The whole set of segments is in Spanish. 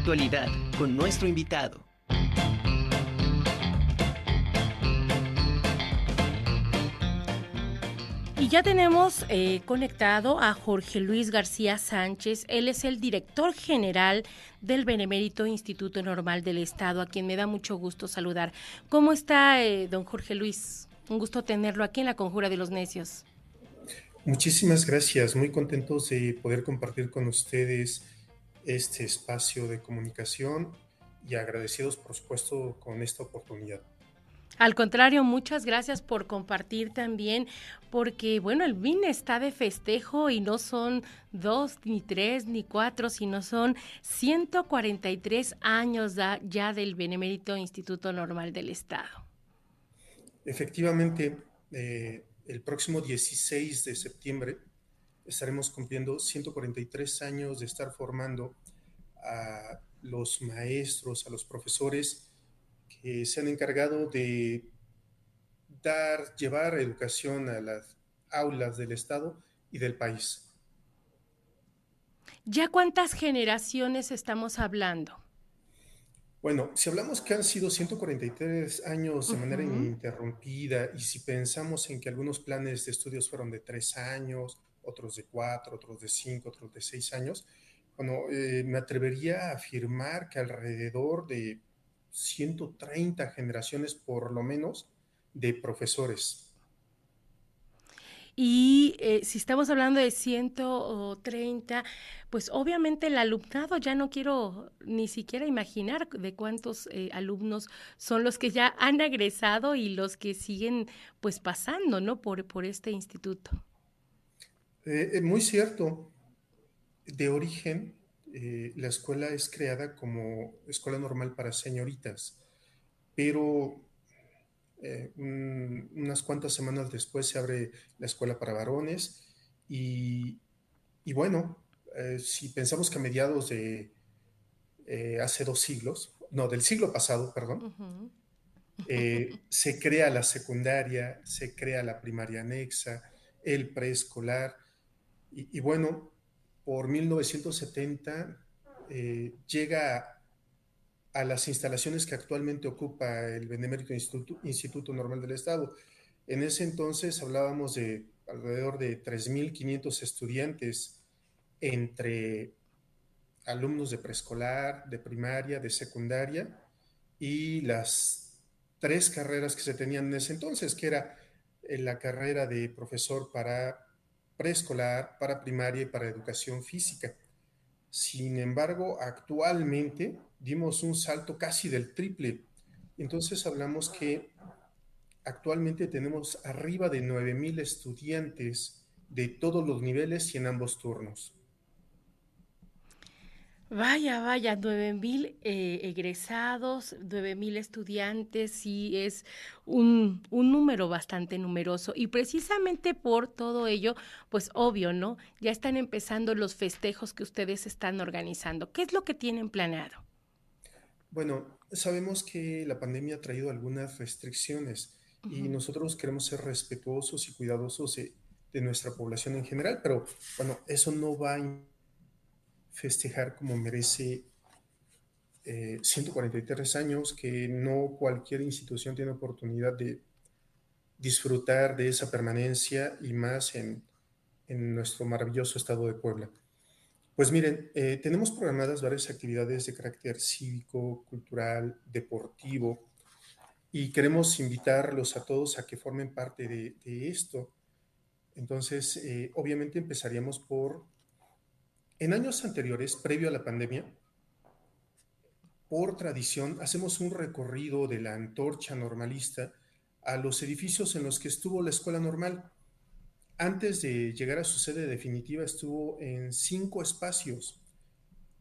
actualidad con nuestro invitado. Y ya tenemos eh, conectado a Jorge Luis García Sánchez. Él es el director general del Benemérito Instituto Normal del Estado, a quien me da mucho gusto saludar. ¿Cómo está, eh, don Jorge Luis? Un gusto tenerlo aquí en la Conjura de los Necios. Muchísimas gracias. Muy contentos de poder compartir con ustedes este espacio de comunicación y agradecidos, por supuesto, con esta oportunidad. Al contrario, muchas gracias por compartir también, porque bueno, el BIN está de festejo y no son dos, ni tres, ni cuatro, sino son 143 años ya del Benemérito Instituto Normal del Estado. Efectivamente, eh, el próximo 16 de septiembre estaremos cumpliendo 143 años de estar formando a los maestros, a los profesores que se han encargado de dar, llevar educación a las aulas del Estado y del país. ¿Ya cuántas generaciones estamos hablando? Bueno, si hablamos que han sido 143 años de manera ininterrumpida y si pensamos en que algunos planes de estudios fueron de tres años, otros de cuatro, otros de cinco, otros de seis años, bueno, eh, me atrevería a afirmar que alrededor de 130 generaciones por lo menos de profesores. Y eh, si estamos hablando de 130, pues obviamente el alumnado ya no quiero ni siquiera imaginar de cuántos eh, alumnos son los que ya han egresado y los que siguen pues pasando, ¿no? Por, por este instituto. Eh, muy cierto. De origen, eh, la escuela es creada como escuela normal para señoritas, pero eh, unas cuantas semanas después se abre la escuela para varones y, bueno, eh, si pensamos que a mediados de hace dos siglos, no, del siglo pasado, perdón, se crea la secundaria, se crea la primaria anexa, el preescolar, y bueno, por 1970 eh, llega a, las instalaciones que actualmente ocupa el Benemérito Instituto, Instituto Normal del Estado. En ese entonces hablábamos de alrededor de 3.500 estudiantes entre alumnos de preescolar, de primaria, de secundaria y las tres carreras que se tenían en ese entonces, que era eh, la carrera de profesor para preescolar, para primaria y para educación física. Sin embargo, actualmente dimos un salto casi del triple. Entonces hablamos que actualmente tenemos arriba de 9.000 estudiantes de todos los niveles y en ambos turnos. Vaya, vaya, nueve mil eh, egresados, nueve mil estudiantes, sí es un, un, número bastante numeroso. Y precisamente por todo ello, pues obvio, ¿no? Ya están empezando los festejos que ustedes están organizando. ¿Qué es lo que tienen planeado? Bueno, sabemos que la pandemia ha traído algunas restricciones y nosotros queremos ser respetuosos y cuidadosos de, de, nuestra población en general, pero bueno, eso no va a festejar como merece 143 eh, años, que no cualquier institución tiene oportunidad de disfrutar de esa permanencia y más en, en nuestro maravilloso estado de Puebla. Pues miren, eh, tenemos programadas varias actividades de carácter cívico, cultural, deportivo, y queremos invitarlos a todos a que formen parte de, de esto. Entonces, eh, obviamente empezaríamos por en años anteriores, previo a la pandemia, por tradición, hacemos un recorrido de la antorcha normalista a los edificios en los que estuvo la escuela normal. Antes de llegar a su sede definitiva, estuvo en cinco espacios.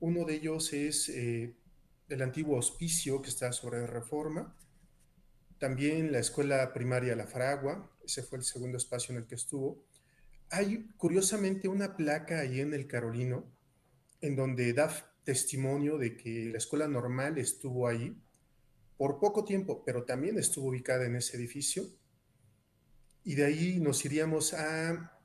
Uno de ellos es eh, el antiguo hospicio que está sobre reforma. También la escuela primaria La Fragua, ese fue el segundo espacio en el que estuvo. Hay curiosamente una placa ahí en el Carolino en donde da testimonio de que la escuela normal estuvo ahí por poco tiempo, pero también estuvo ubicada en ese edificio. Y de ahí nos iríamos a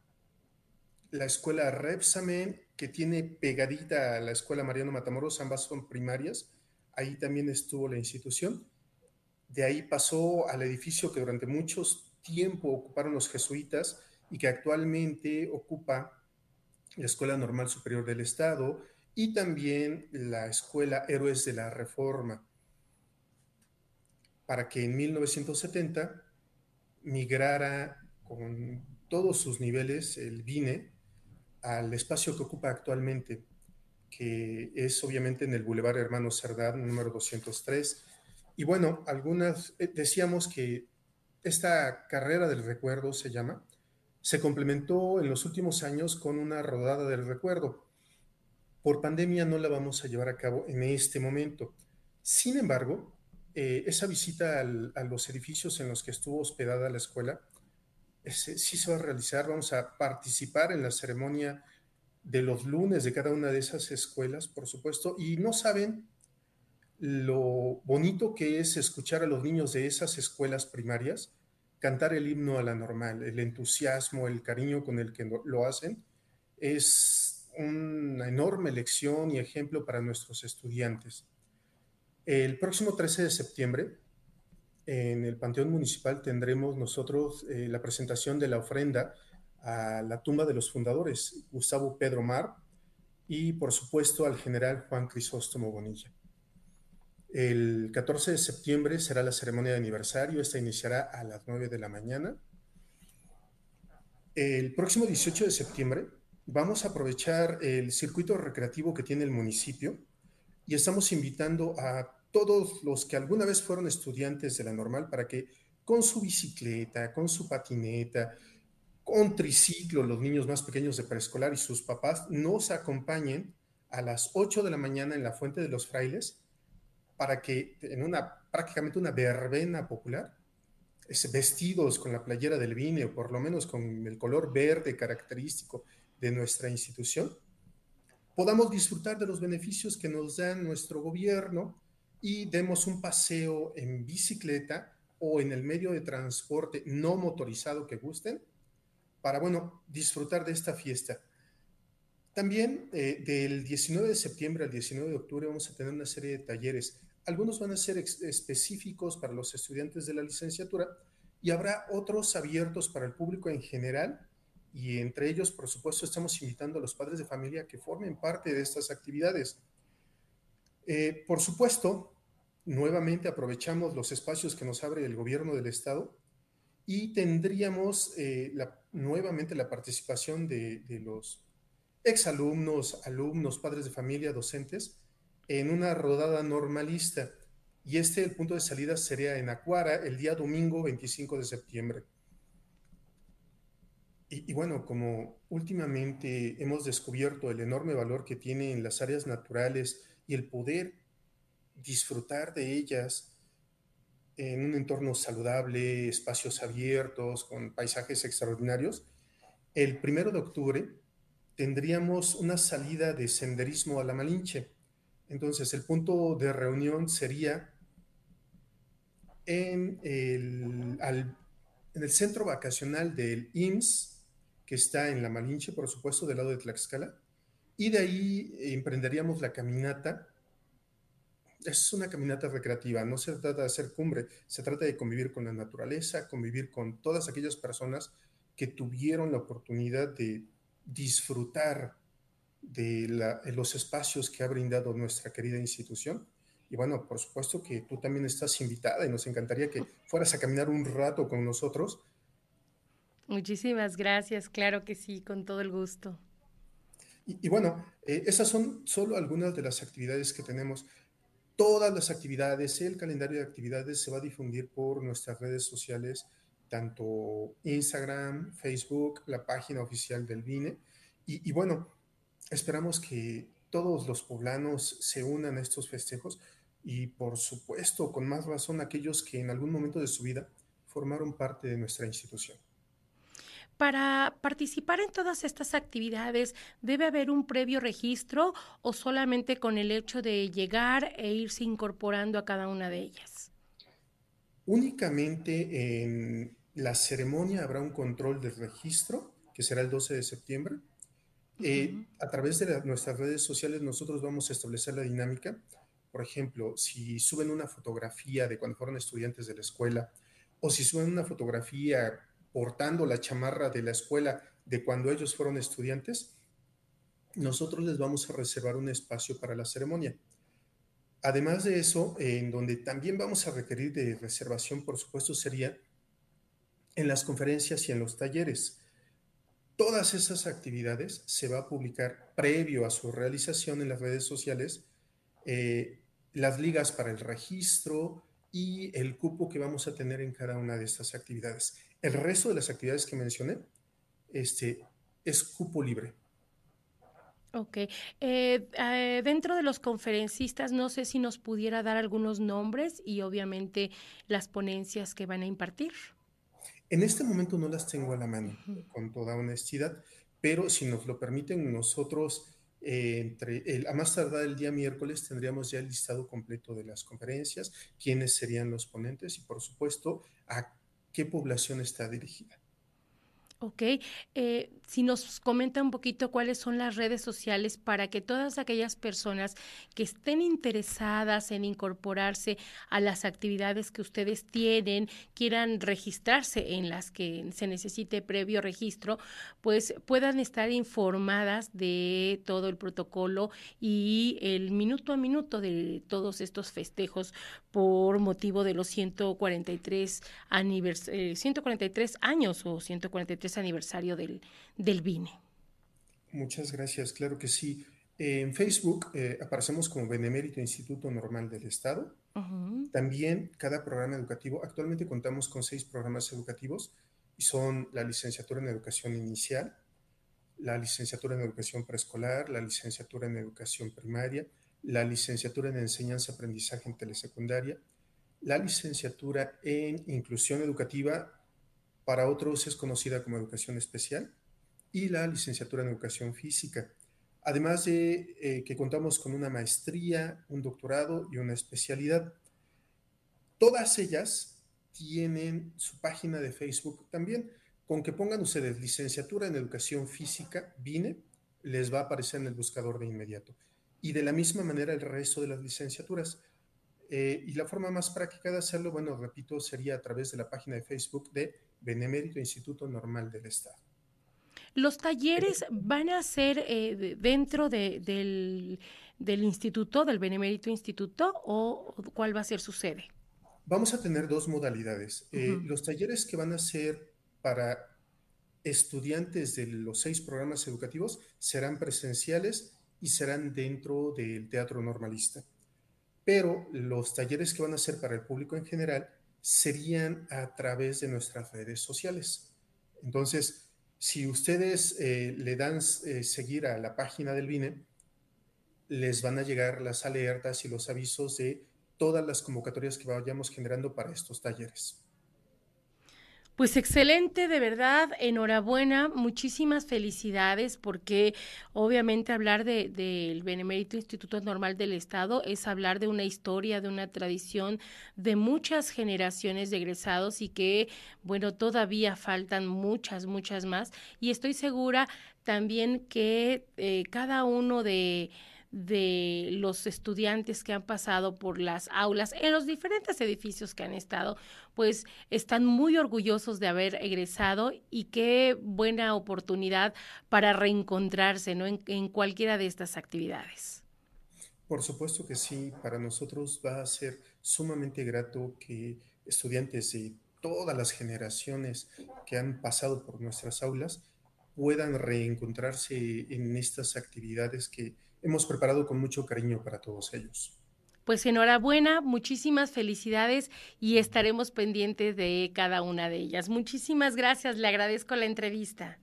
la escuela Repsamen, que tiene pegadita a la Escuela Mariano Matamoros, ambas son primarias, ahí también estuvo la institución. De ahí pasó al edificio que durante mucho tiempo ocuparon los jesuitas y que actualmente ocupa la Escuela Normal Superior del Estado y también la Escuela Héroes de la Reforma, para que en 1970 migrara con todos sus niveles el BINE al espacio que ocupa actualmente, que es obviamente en el Boulevard Hermano Cerdán, número 203. Y bueno, algunas, eh, decíamos que esta carrera del recuerdo se llama, se complementó en los últimos años con una rodada del recuerdo. Por pandemia no la vamos a llevar a cabo en este momento. Sin embargo, eh, esa visita a los edificios en los que estuvo hospedada la escuela sí se va a realizar. Vamos a participar en la ceremonia de los lunes de cada una de esas escuelas, por supuesto, y no saben lo bonito que es escuchar a los niños de esas escuelas primarias cantar el himno a la normal, el entusiasmo, el cariño con el que lo hacen, es una enorme lección y ejemplo para nuestros estudiantes. El próximo 13 de septiembre, en el Panteón Municipal, tendremos nosotros eh, la presentación de la ofrenda a la tumba de los fundadores, Gustavo Pedro Mar, y por supuesto al general Juan Crisóstomo Bonilla. El 14 de septiembre será la ceremonia de aniversario. Esta iniciará a las 9 de la mañana. El próximo 18 de septiembre vamos a aprovechar el circuito recreativo que tiene el municipio y estamos invitando a todos los que alguna vez fueron estudiantes de la normal para que con su bicicleta, con su patineta, con triciclo, los niños más pequeños de preescolar y sus papás nos acompañen a las 8 de la mañana en la Fuente de los Frailes para que en una prácticamente una verbena popular, vestidos con la playera del vine o por lo menos con el color verde característico de nuestra institución, podamos disfrutar de los beneficios que nos da nuestro gobierno y demos un paseo en bicicleta o en el medio de transporte no motorizado que gusten para, bueno, disfrutar de esta fiesta. También eh, del 19 de septiembre al 19 de octubre vamos a tener una serie de talleres. Algunos van a ser específicos para los estudiantes de la licenciatura y habrá otros abiertos para el público en general y entre ellos, por supuesto, estamos invitando a los padres de familia que formen parte de estas actividades. Eh, por supuesto, nuevamente aprovechamos los espacios que nos abre el gobierno del estado y tendríamos eh, nuevamente la participación de, de los exalumnos, alumnos, padres de familia, docentes, en una rodada normalista. Y este, el punto de salida sería en Acuara el día domingo 25 de septiembre. Y, bueno, como últimamente hemos descubierto el enorme valor que tienen las áreas naturales y el poder disfrutar de ellas en un entorno saludable, espacios abiertos, con paisajes extraordinarios, el primero de octubre tendríamos una salida de senderismo a la Malinche. Entonces, el punto de reunión sería en el, en el centro vacacional del IMSS, que está en la Malinche, por supuesto, del lado de Tlaxcala, y de ahí emprenderíamos la caminata. Es una caminata recreativa, no se trata de hacer cumbre, se trata de convivir con la naturaleza, convivir con todas aquellas personas que tuvieron la oportunidad de disfrutar de, los espacios que ha brindado nuestra querida institución. Y bueno, por supuesto que tú también estás invitada y nos encantaría que fueras a caminar un rato con nosotros. Muchísimas gracias, claro que sí, con todo el gusto. Y, bueno, eh, esas son solo algunas de las actividades que tenemos. Todas las actividades, el calendario de actividades se va a difundir por nuestras redes sociales tanto Instagram, Facebook, la página oficial del VINE. Y, bueno, esperamos que todos los poblanos se unan a estos festejos y por supuesto, con más razón, aquellos que en algún momento de su vida formaron parte de nuestra institución. Para participar en todas estas actividades, ¿debe haber un previo registro o solamente con el hecho de llegar e irse incorporando a cada una de ellas? Únicamente en la ceremonia habrá un control de registro, que será el 12 de septiembre, Eh, a través de nuestras redes sociales nosotros vamos a establecer la dinámica. Por ejemplo, si suben una fotografía de cuando fueron estudiantes de la escuela o si suben una fotografía portando la chamarra de la escuela de cuando ellos fueron estudiantes, nosotros les vamos a reservar un espacio para la ceremonia. Además de eso, en donde también vamos a requerir de reservación, por supuesto, sería en las conferencias y en los talleres. Todas esas actividades se va a publicar previo a su realización en las redes sociales, eh, las ligas para el registro y el cupo que vamos a tener en cada una de estas actividades. El resto de las actividades que mencioné este, es cupo libre. Ok. Eh, eh, dentro de los conferencistas, no sé si nos pudiera dar algunos nombres y obviamente las ponencias que van a impartir. En este momento no las tengo a la mano, con toda honestidad, pero si nos lo permiten, nosotros eh, entre el, a más tardar el día miércoles tendríamos ya el listado completo de las conferencias, quiénes serían los ponentes y por supuesto a qué población está dirigida. Ok, eh, si nos comenta un poquito cuáles son las redes sociales para que todas aquellas personas que estén interesadas en incorporarse a las actividades que ustedes tienen, quieran registrarse en las que se necesite previo registro, pues puedan estar informadas de todo el protocolo y el minuto a minuto de todos estos festejos por motivo de los 143, anivers 143 eh, años o 143 aniversario del, del BINE. Muchas gracias, claro que sí. En Facebook eh, aparecemos como Benemérito Instituto Normal del Estado. También cada programa educativo, actualmente contamos con seis programas educativos y son la licenciatura en educación inicial, la licenciatura en educación preescolar, la licenciatura en educación primaria, la licenciatura en enseñanza-aprendizaje en telesecundaria, la licenciatura en inclusión educativa, para otros es conocida como educación especial, y la licenciatura en educación física. Además de eh, que contamos con una maestría, un doctorado y una especialidad. Todas ellas tienen su página de Facebook también. Con que pongan ustedes licenciatura en educación física, VINE, les va a aparecer en el buscador de inmediato y de la misma manera el resto de las licenciaturas. Eh, y la forma más práctica de hacerlo, bueno, repito, sería a través de la página de Facebook de Benemérito Instituto Normal del Estado. ¿Los talleres van a ser eh, dentro del, instituto, del Benemérito Instituto, o cuál va a ser su sede? Vamos a tener dos modalidades. Eh, los talleres que van a ser para estudiantes de los seis programas educativos serán presenciales y serán dentro del teatro normalista. Pero los talleres que van a ser para el público en general serían a través de nuestras redes sociales. Entonces, si ustedes eh, le dan eh, seguir a la página del BINE, les van a llegar las alertas y los avisos de todas las convocatorias que vayamos generando para estos talleres. Pues excelente, de verdad, enhorabuena, muchísimas felicidades, porque obviamente hablar del de, Benemérito Instituto Normal del Estado es hablar de una historia, de una tradición de muchas generaciones de egresados y que, bueno, todavía faltan muchas, muchas más. Y estoy segura también que eh, cada uno de de los estudiantes que han pasado por las aulas en los diferentes edificios que han estado, pues están muy orgullosos de haber egresado y qué buena oportunidad para reencontrarse ¿no? en, cualquiera de estas actividades. Por supuesto que sí, para nosotros va a ser sumamente grato que estudiantes de todas las generaciones que han pasado por nuestras aulas puedan reencontrarse en estas actividades que hemos preparado con mucho cariño para todos ellos. Pues enhorabuena, muchísimas felicidades y estaremos pendientes de cada una de ellas. Muchísimas gracias, le agradezco la entrevista.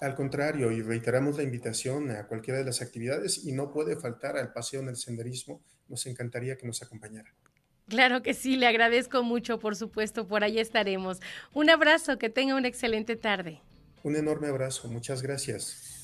Al contrario, y reiteramos la invitación a cualquiera de las actividades y no puede faltar al paseo en el senderismo. Nos encantaría que nos acompañara. Claro que sí, le agradezco mucho, por supuesto, por ahí estaremos. Un abrazo, que tenga una excelente tarde. Un enorme abrazo, muchas gracias.